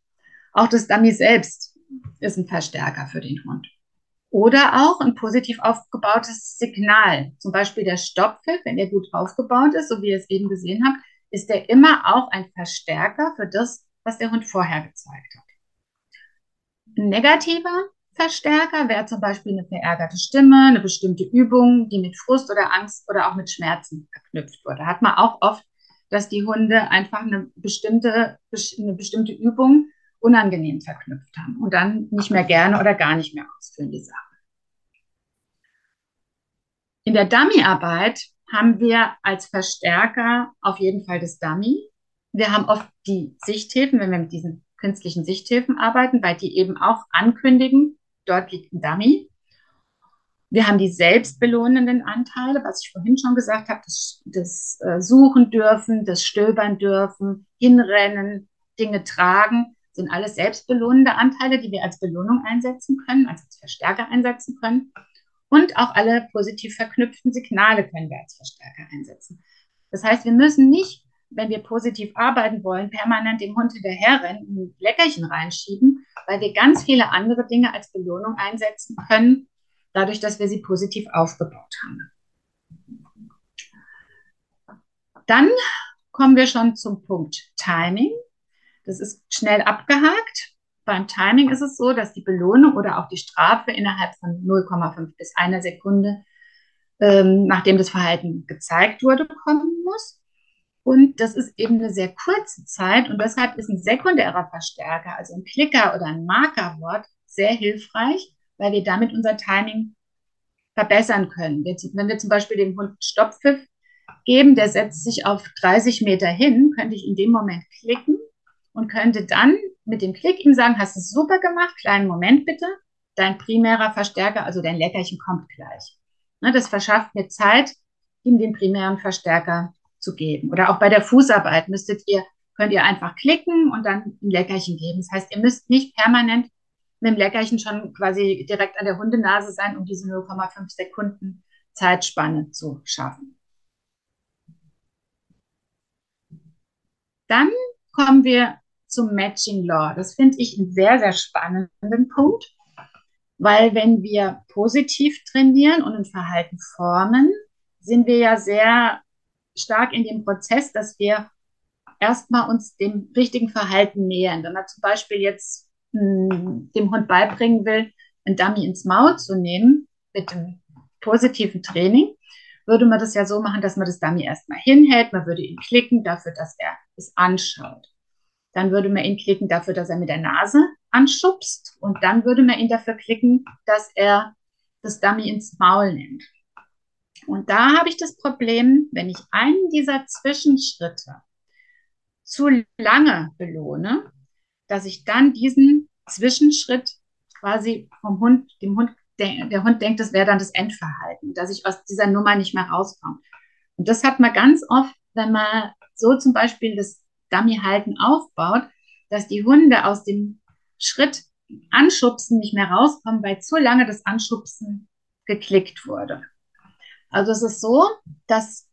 Auch das Dummy selbst ist ein Verstärker für den Hund. Oder auch ein positiv aufgebautes Signal. Zum Beispiel der Stopppfiff, wenn der gut aufgebaut ist, so wie ihr es eben gesehen habt, ist der immer auch ein Verstärker für das, was der Hund vorher gezeigt hat. Negativer Verstärker wäre zum Beispiel eine verärgerte Stimme, eine bestimmte Übung, die mit Frust oder Angst oder auch mit Schmerzen verknüpft wurde. Hat man auch oft, dass die Hunde einfach eine bestimmte, eine bestimmte Übung unangenehm verknüpft haben und dann nicht mehr gerne oder gar nicht mehr ausführen die Sache. In der Dummy-Arbeit haben wir als Verstärker auf jeden Fall das Dummy. Wir haben oft die Sichthilfen, wenn wir mit diesen künstlichen Sichthilfen arbeiten, weil die eben auch ankündigen, dort liegt ein Dummy. Wir haben die selbstbelohnenden Anteile, was ich vorhin schon gesagt habe, das, das äh, Suchen dürfen, das Stöbern dürfen, hinrennen, Dinge tragen sind alles selbstbelohnende Anteile, die wir als Belohnung einsetzen können, also als Verstärker einsetzen können. Und auch alle positiv verknüpften Signale können wir als Verstärker einsetzen. Das heißt, wir müssen nicht, wenn wir positiv arbeiten wollen, permanent dem Hund hinterherrennen ein Leckerchen reinschieben, weil wir ganz viele andere Dinge als Belohnung einsetzen können, dadurch, dass wir sie positiv aufgebaut haben. Dann kommen wir schon zum Punkt Timing. Das ist schnell abgehakt. Beim Timing ist es so, dass die Belohnung oder auch die Strafe innerhalb von 0,5 bis einer Sekunde, ähm, nachdem das Verhalten gezeigt wurde, kommen muss. Und das ist eben eine sehr kurze Zeit und deshalb ist ein sekundärer Verstärker, also ein Klicker oder ein Markerwort, sehr hilfreich, weil wir damit unser Timing verbessern können. Wenn wir zum Beispiel dem Hund Stopppfiff geben, der setzt sich auf 30 Meter hin, könnte ich in dem Moment klicken und könnte dann mit dem Klick ihm sagen, hast du es super gemacht, kleinen Moment bitte, dein primärer Verstärker, also dein Leckerchen kommt gleich. Ne, das verschafft mir Zeit, ihm den primären Verstärker zu geben. Oder auch bei der Fußarbeit müsstet ihr, könnt ihr einfach klicken und dann ein Leckerchen geben. Das heißt, ihr müsst nicht permanent mit dem Leckerchen schon quasi direkt an der Hundenase sein, um diese 0,5 Sekunden Zeitspanne zu schaffen. Dann kommen wir zum Matching Law. Das finde ich einen sehr, sehr spannenden Punkt, weil wenn wir positiv trainieren und ein Verhalten formen, sind wir ja sehr stark in dem Prozess, dass wir erstmal uns dem richtigen Verhalten nähern. Wenn man zum Beispiel jetzt mh, hm, dem Hund beibringen will, ein Dummy ins Maul zu nehmen mit dem positiven Training, würde man das ja so machen, dass man das Dummy erstmal hinhält, man würde ihn klicken dafür, dass er es anschaut. Dann würde man ihn klicken dafür, dass er mit der Nase anschubst und dann würde man ihn dafür klicken, dass er das Dummy ins Maul nimmt. Und da habe ich das Problem, wenn ich einen dieser Zwischenschritte zu lange belohne, dass ich dann diesen Zwischenschritt quasi vom Hund, dem Hund, der, Hund denkt, das wäre dann das Endverhalten, dass ich aus dieser Nummer nicht mehr rauskomme. Und das hat man ganz oft, wenn man so zum Beispiel das Dummy-Halten aufbaut, dass die Hunde aus dem Schritt Anschubsen nicht mehr rauskommen, weil zu lange das Anschubsen geklickt wurde. Also es ist so, dass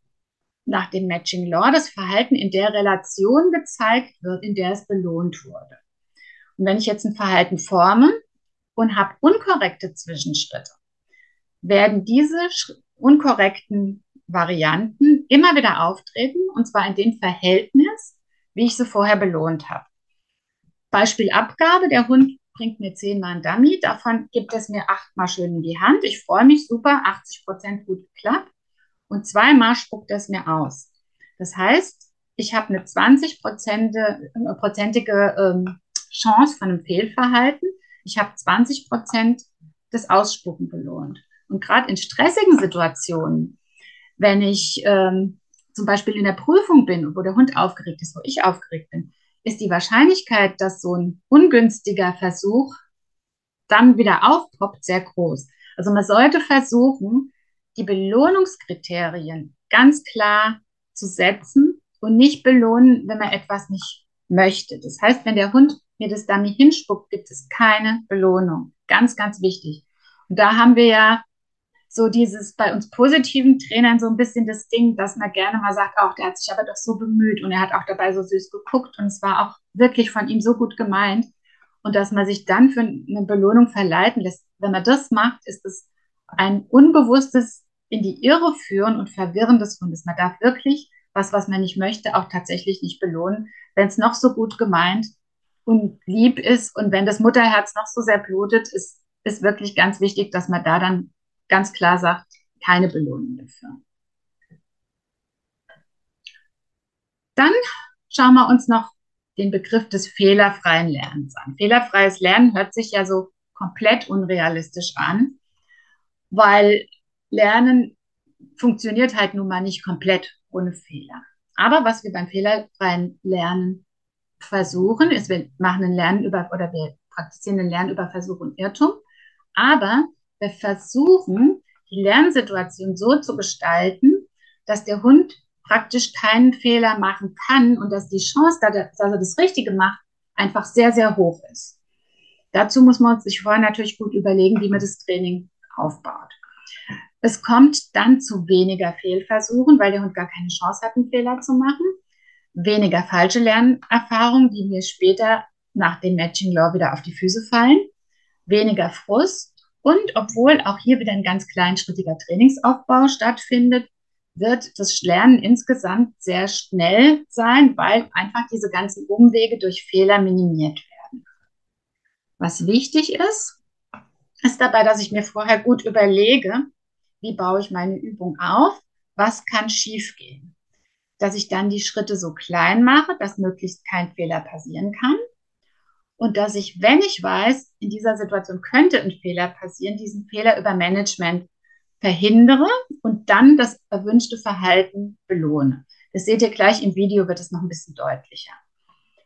nach dem Matching Law das Verhalten in der Relation gezeigt wird, in der es belohnt wurde. Und wenn ich jetzt ein Verhalten forme und habe unkorrekte Zwischenschritte, werden diese unkorrekten Varianten immer wieder auftreten, und zwar in dem Verhältnis, wie ich sie vorher belohnt habe. Beispiel Abgabe, der Hund bringt mir zehnmal ein Dummy, davon gibt es mir achtmal schön in die Hand. Ich freue mich super, 80 Prozent gut geklappt. Und zweimal spuckt es mir aus. Das heißt, ich habe eine 20-prozentige ähm, Chance von einem Fehlverhalten. Ich habe 20 Prozent des Ausspucken belohnt. Und gerade in stressigen Situationen, wenn ich ähm, zum Beispiel in der Prüfung bin, wo der Hund aufgeregt ist, wo ich aufgeregt bin, ist die Wahrscheinlichkeit, dass so ein ungünstiger Versuch dann wieder aufpoppt, sehr groß. Also man sollte versuchen, die Belohnungskriterien ganz klar zu setzen und nicht belohnen, wenn man etwas nicht möchte. Das heißt, wenn der Hund mir das Dummy hinspuckt, gibt es keine Belohnung. Ganz, ganz wichtig. Und da haben wir ja so dieses bei uns positiven Trainern so ein bisschen das Ding, dass man gerne mal sagt, auch der hat sich aber doch so bemüht und er hat auch dabei so süß geguckt und es war auch wirklich von ihm so gut gemeint und dass man sich dann für eine Belohnung verleiten lässt. Wenn man das macht, ist es ein unbewusstes in die Irre führen und verwirren des Hundes. Man darf wirklich was, was man nicht möchte, auch tatsächlich nicht belohnen, wenn es noch so gut gemeint und lieb ist und wenn das Mutterherz noch so sehr blutet, ist, ist wirklich ganz wichtig, dass man da dann ganz klar sagt, keine Belohnung dafür. Dann schauen wir uns noch den Begriff des fehlerfreien Lernens an. Fehlerfreies Lernen hört sich ja so komplett unrealistisch an, weil Lernen funktioniert halt nun mal nicht komplett ohne Fehler. Aber was wir beim fehlerfreien Lernen versuchen, ist, wir machen ein Lernen über, oder wir praktizieren ein Lernen über Versuch und Irrtum. Aber wir versuchen, die Lernsituation so zu gestalten, dass der Hund praktisch keinen Fehler machen kann und dass die Chance, dass er das Richtige macht, einfach sehr, sehr hoch ist. Dazu muss man sich vorher natürlich gut überlegen, wie man das Training aufbaut. Es kommt dann zu weniger Fehlversuchen, weil der Hund gar keine Chance hat, einen Fehler zu machen. Weniger falsche Lernerfahrungen, die mir später nach dem Matching Law wieder auf die Füße fallen. Weniger Frust und obwohl auch hier wieder ein ganz kleinschrittiger Trainingsaufbau stattfindet, wird das Lernen insgesamt sehr schnell sein, weil einfach diese ganzen Umwege durch Fehler minimiert werden. Was wichtig ist, ist dabei, dass ich mir vorher gut überlege, wie baue ich meine Übung auf, was kann schiefgehen. Dass ich dann die Schritte so klein mache, dass möglichst kein Fehler passieren kann und dass ich, wenn ich weiß, in dieser Situation könnte ein Fehler passieren, diesen Fehler über Management verhindere und dann das erwünschte Verhalten belohne. Das seht ihr gleich im Video, wird es noch ein bisschen deutlicher.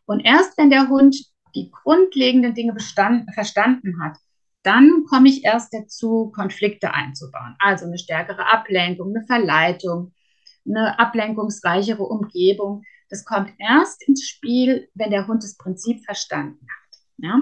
Und erst wenn der Hund die grundlegenden Dinge verstanden hat, dann komme ich erst dazu, Konflikte einzubauen. Also eine stärkere Ablenkung, eine Verleitung, eine ablenkungsreichere Umgebung. Das kommt erst ins Spiel, wenn der Hund das Prinzip verstanden hat. Ja?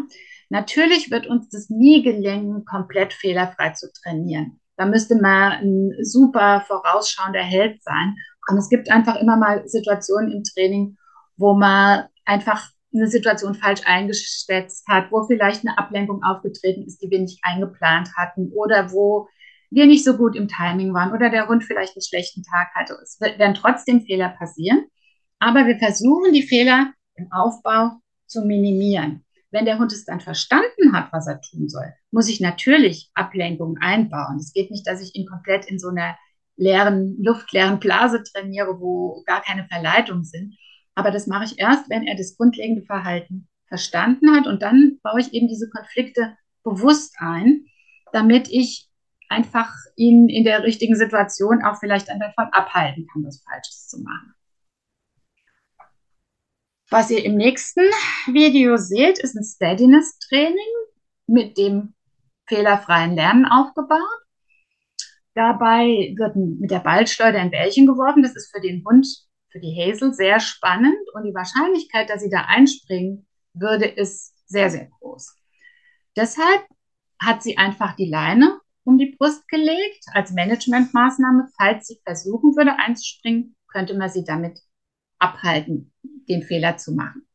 Natürlich wird uns das nie gelingen, komplett fehlerfrei zu trainieren. Da müsste man ein super vorausschauender Held sein. Und es gibt einfach immer mal Situationen im Training, wo man einfach eine Situation falsch eingeschätzt hat, wo vielleicht eine Ablenkung aufgetreten ist, die wir nicht eingeplant hatten oder wo wir nicht so gut im Timing waren oder der Hund vielleicht einen schlechten Tag hatte. Es werden trotzdem Fehler passieren, aber wir versuchen die Fehler im Aufbau zu minimieren. Wenn der Hund es dann verstanden hat, was er tun soll, muss ich natürlich Ablenkungen einbauen. Es geht nicht, dass ich ihn komplett in so einer leeren, luftleeren Blase trainiere, wo gar keine Verleitungen sind. Aber das mache ich erst, wenn er das grundlegende Verhalten verstanden hat. Und dann baue ich eben diese Konflikte bewusst ein, damit ich einfach ihn in der richtigen Situation auch vielleicht davon abhalten kann, was Falsches zu machen. Was ihr im nächsten Video seht, ist ein Steadiness-Training mit dem fehlerfreien Lernen aufgebaut. Dabei wird mit der Ballschleuder ein Bällchen geworfen. Das ist für den Hund, für die Hazel sehr spannend und die Wahrscheinlichkeit, dass sie da einspringen würde, ist sehr, sehr groß. Deshalb hat sie einfach die Leine um die Brust gelegt als Managementmaßnahme. Falls sie versuchen würde einzuspringen, könnte man sie damit abhalten, den Fehler zu machen.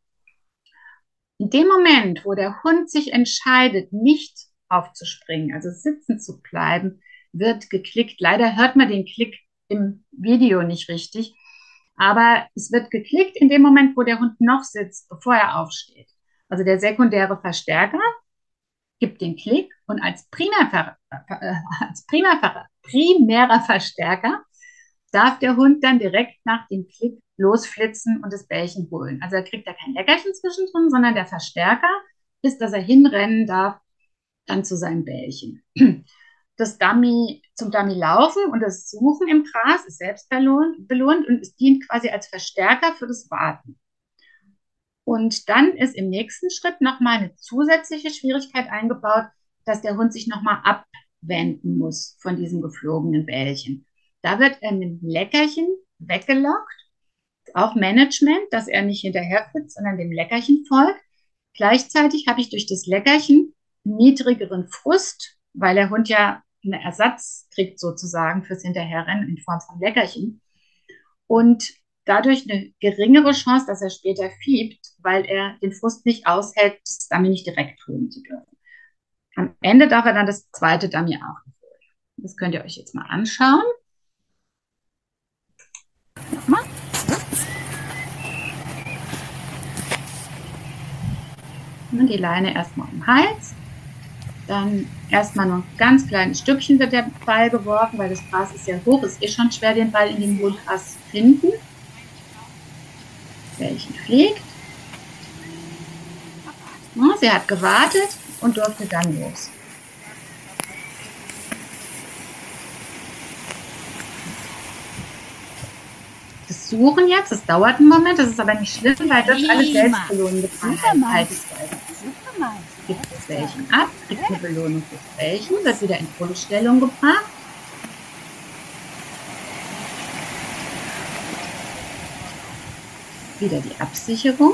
In dem Moment, wo der Hund sich entscheidet, nicht aufzuspringen, also sitzen zu bleiben, wird geklickt. Leider hört man den Klick im Video nicht richtig, aber es wird geklickt in dem Moment, wo der Hund noch sitzt, bevor er aufsteht. Also der sekundäre Verstärker gibt den Klick und als, Primärver äh, als Primärver primärer Verstärker darf der Hund dann direkt nach dem Klick losflitzen und das Bällchen holen. Also er kriegt da kein Leckerchen zwischendrin, sondern der Verstärker ist, dass er hinrennen darf dann zu seinem Bällchen. Das Dummy zum Dummy laufen und das Suchen im Gras ist selbst belohnt, und es dient quasi als Verstärker für das Warten. Und dann ist im nächsten Schritt nochmal eine zusätzliche Schwierigkeit eingebaut, dass der Hund sich nochmal abwenden muss von diesem geflogenen Bällchen. Da wird er mit einem Leckerchen weggelockt. Auch Management, dass er nicht hinterher flitzt, sondern dem Leckerchen folgt. Gleichzeitig habe ich durch das Leckerchen niedrigeren Frust, weil der Hund ja einen Ersatz kriegt sozusagen fürs Hinterherrennen in Form von Leckerchen. Und dadurch eine geringere Chance, dass er später fiebt, weil er den Frust nicht aushält, das Dummy nicht direkt holen zu dürfen. Am Ende darf er dann das zweite Dummy auch holen. Das könnt ihr euch jetzt mal anschauen. Nochmal. Die Leine erstmal um den Hals. Dann erstmal noch ein ganz kleines Stückchen wird der Ball geworfen, weil das Gras ist ja hoch. Es ist schon schwer, den Ball in den hohen zu finden. Welchen fliegt. Sie hat gewartet und durfte dann los. Suchen jetzt, das dauert einen Moment, das ist aber nicht schlimm, weil das alles selbst belohnen bekommt. Gibt das Bällchen ab, kriegt eine Belohnung fürs Bällchen, wird wieder in Vollstellung gebracht. Wieder die Absicherung.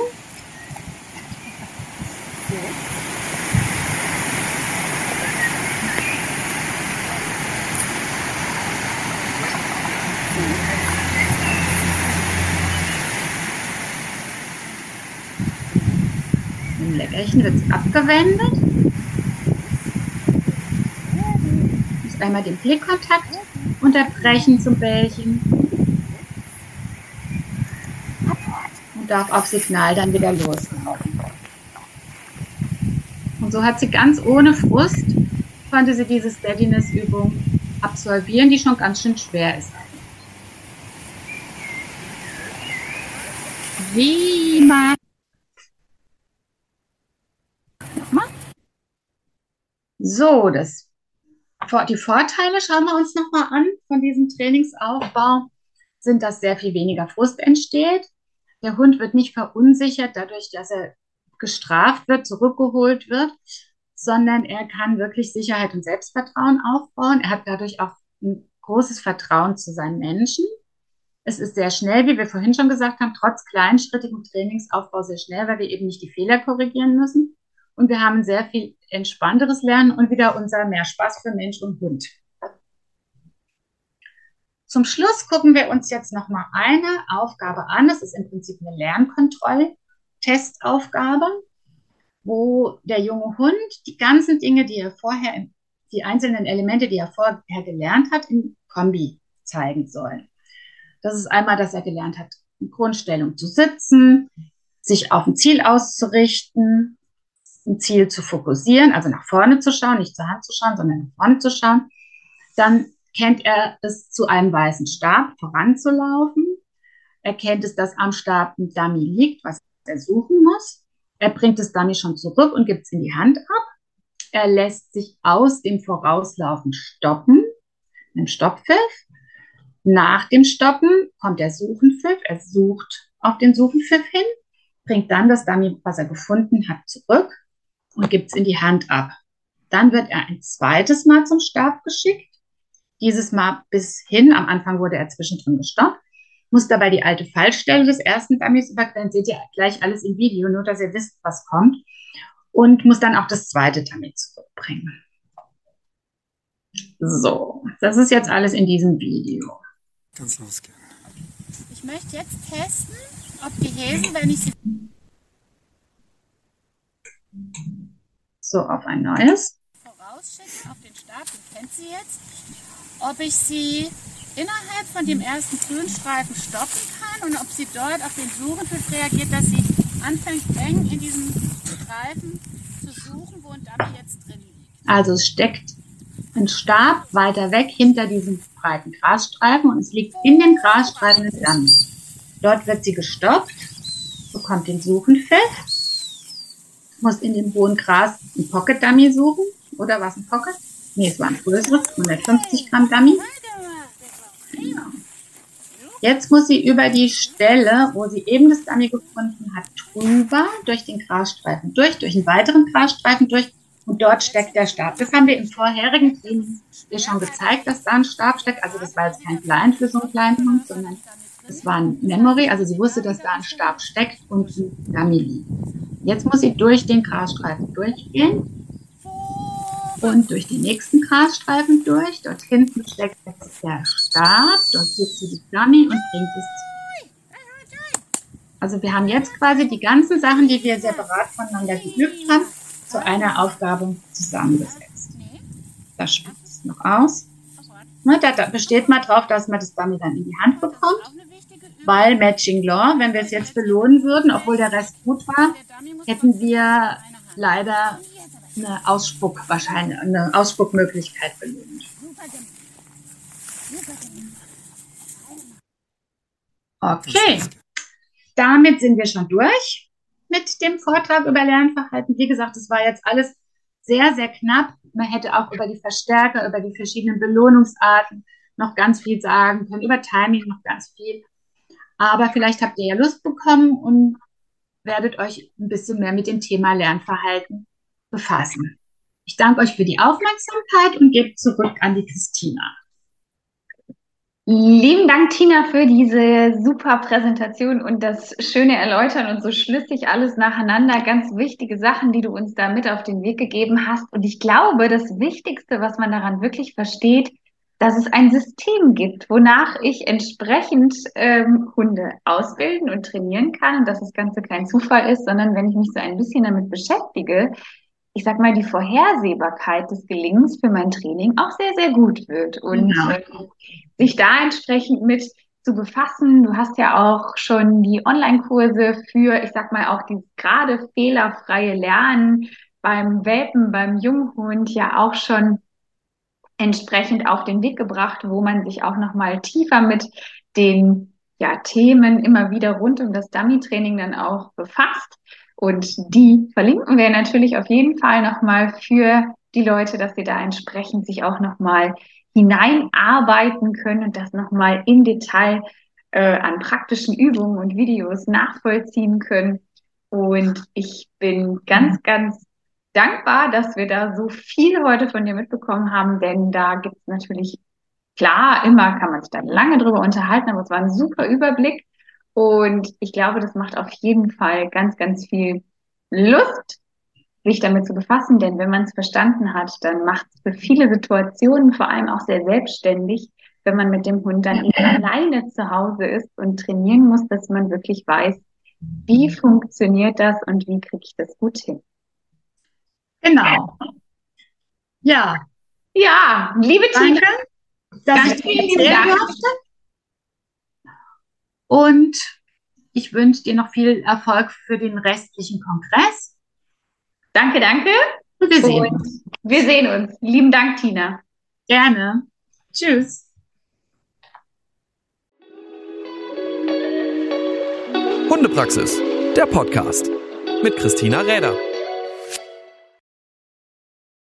Leckerchen wird es abgewendet. Muss einmal den Blickkontakt unterbrechen zum Bällchen. Und darf auf Signal dann wieder loslaufen. Und so hat sie ganz ohne Frust, konnte sie diese Steadiness-Übung absolvieren, die schon ganz schön schwer ist. Wie man So, das, die Vorteile schauen wir uns nochmal an von diesem Trainingsaufbau, sind, dass sehr viel weniger Frust entsteht. Der Hund wird nicht verunsichert dadurch, dass er gestraft wird, zurückgeholt wird, sondern er kann wirklich Sicherheit und Selbstvertrauen aufbauen. Er hat dadurch auch ein großes Vertrauen zu seinen Menschen. Es ist sehr schnell, wie wir vorhin schon gesagt haben, trotz kleinschrittigem Trainingsaufbau sehr schnell, weil wir eben nicht die Fehler korrigieren müssen. Und wir haben sehr viel entspannteres Lernen und wieder unser mehr Spaß für Mensch und Hund. Zum Schluss gucken wir uns jetzt noch mal eine Aufgabe an. Das ist im Prinzip eine Lernkontroll-Testaufgabe, wo der junge Hund die ganzen Dinge, die er vorher, die einzelnen Elemente, die er vorher gelernt hat, in Kombi zeigen soll. Das ist einmal, dass er gelernt hat, in Grundstellung zu sitzen, sich auf ein Ziel auszurichten, ein Ziel zu fokussieren, also nach vorne zu schauen, nicht zur Hand zu schauen, sondern nach vorne zu schauen. Dann kennt er es, zu einem weißen Stab voranzulaufen. Er kennt es, dass am Stab ein Dummy liegt, was er suchen muss. Er bringt das Dummy schon zurück und gibt es in die Hand ab. Er lässt sich aus dem Vorauslaufen stoppen, mit dem Stopppfiff. Nach dem Stoppen kommt der Suchenpfiff. Er sucht auf den Suchenpfiff hin, bringt dann das Dummy, was er gefunden hat, zurück und gibt es in die Hand ab. Dann wird er ein zweites Mal zum Stab geschickt. Dieses Mal bis hin, am Anfang wurde er zwischendrin gestoppt, muss dabei die alte Fallstelle des ersten Dummies überqueren. Seht ihr gleich alles im Video, nur dass ihr wisst, was kommt. Und muss dann auch das zweite Dummy zurückbringen. So, das ist jetzt alles in diesem Video. Ganz losgehen. Ich möchte jetzt testen, ob die Häsen, wenn ich sie so, auf ein neues. Vorausschicken auf den Stab, den kennt sie jetzt. Ob ich sie innerhalb von dem ersten Grünstreifen stoppen kann und ob sie dort auf den Suchenden reagiert, dass sie anfängt eng in diesem Streifen zu suchen, wo Also es steckt ein Stab weiter weg hinter diesem breiten Grasstreifen und es liegt in dem Grasstreifen ein Dummy. Dort wird sie gestoppt, bekommt den Suchenfett, muss in dem hohen Gras ein Pocket Dummy suchen. Oder was ein Pocket? Nee, es war ein größeres, 150 Gramm Dummy. Genau. Jetzt muss sie über die Stelle, wo sie eben das Dummy gefunden hat, drüber, durch den Grasstreifen durch, durch einen weiteren Grasstreifen durch und dort steckt der Stab. Das haben wir im vorherigen Training dir schon gezeigt, dass da ein Stab steckt. Also das war jetzt kein Blind für so einen kleinen Hund, sondern das war ein Memory. Also sie wusste, dass da ein Stab steckt und ein Dummy liegt. Jetzt muss sie durch den Grasstreifen durchgehen und durch die nächsten Grasstreifen durch. Dort hinten steckt jetzt der Stab, dort sieht sie die Dummy und bringt es zu. Also wir haben jetzt quasi die ganzen Sachen, die wir separat voneinander geübt haben, zu einer Aufgabe zusammengesetzt. Das spielt es noch aus. Da, da besteht mal drauf, dass man das Dummy dann in die Hand bekommt. Weil Matching Law, wenn wir es jetzt belohnen würden, obwohl der Rest gut war, hätten wir leider eine Ausspuck wahrscheinlich, eine Ausspuckmöglichkeit belohnt. Okay, damit sind wir schon durch mit dem Vortrag über Lernverhalten. Wie gesagt, es war jetzt alles sehr, sehr knapp. Man hätte auch über die Verstärker, über die verschiedenen Belohnungsarten noch ganz viel sagen können, über Timing noch ganz viel. Aber vielleicht habt ihr ja Lust bekommen und werdet euch ein bisschen mehr mit dem Thema Lernverhalten befassen. Ich danke euch für die Aufmerksamkeit und gebe zurück an die Christina. Lieben Dank, Tina, für diese super Präsentation und das schöne Erläutern und so schlüssig alles nacheinander. Ganz wichtige Sachen, die du uns da mit auf den Weg gegeben hast. Und ich glaube, das Wichtigste, was man daran wirklich versteht, dass es ein System gibt, wonach ich entsprechend ähm, Hunde ausbilden und trainieren kann und dass das Ganze kein Zufall ist, sondern wenn ich mich so ein bisschen damit beschäftige, ich sag mal, die Vorhersehbarkeit des Gelingens für mein Training auch sehr, sehr gut wird und ja. äh, sich da entsprechend mit zu befassen. Du hast ja auch schon die Online-Kurse für, ich sag mal, auch dieses gerade fehlerfreie Lernen beim Welpen, beim Junghund ja auch schon entsprechend auf den Weg gebracht, wo man sich auch nochmal tiefer mit den ja, Themen immer wieder rund um das Dummy-Training dann auch befasst. Und die verlinken wir natürlich auf jeden Fall nochmal für die Leute, dass sie da entsprechend sich auch nochmal hineinarbeiten können und das nochmal im Detail äh, an praktischen Übungen und Videos nachvollziehen können. Und ich bin ganz, ganz dankbar, dass wir da so viel heute von dir mitbekommen haben, denn da gibt es natürlich, klar, immer kann man sich da lange drüber unterhalten, aber es war ein super Überblick. Und ich glaube, das macht auf jeden Fall ganz, ganz viel Lust, sich damit zu befassen, denn wenn man es verstanden hat, dann macht es für viele Situationen vor allem auch sehr selbstständig, wenn man mit dem Hund dann eben alleine zu Hause ist und trainieren muss, dass man wirklich weiß, wie funktioniert das und wie kriege ich das gut hin. Genau. Ja. Ja, liebe Tina. Danke, dass ich vielen Dank. Durfte. Und ich wünsche dir noch viel Erfolg für den restlichen Kongress. Danke, danke. Und wir sehen Und uns. Wir sehen uns. Lieben Dank, Tina. Gerne. Tschüss. Hundepraxis, der Podcast mit Christina Räder.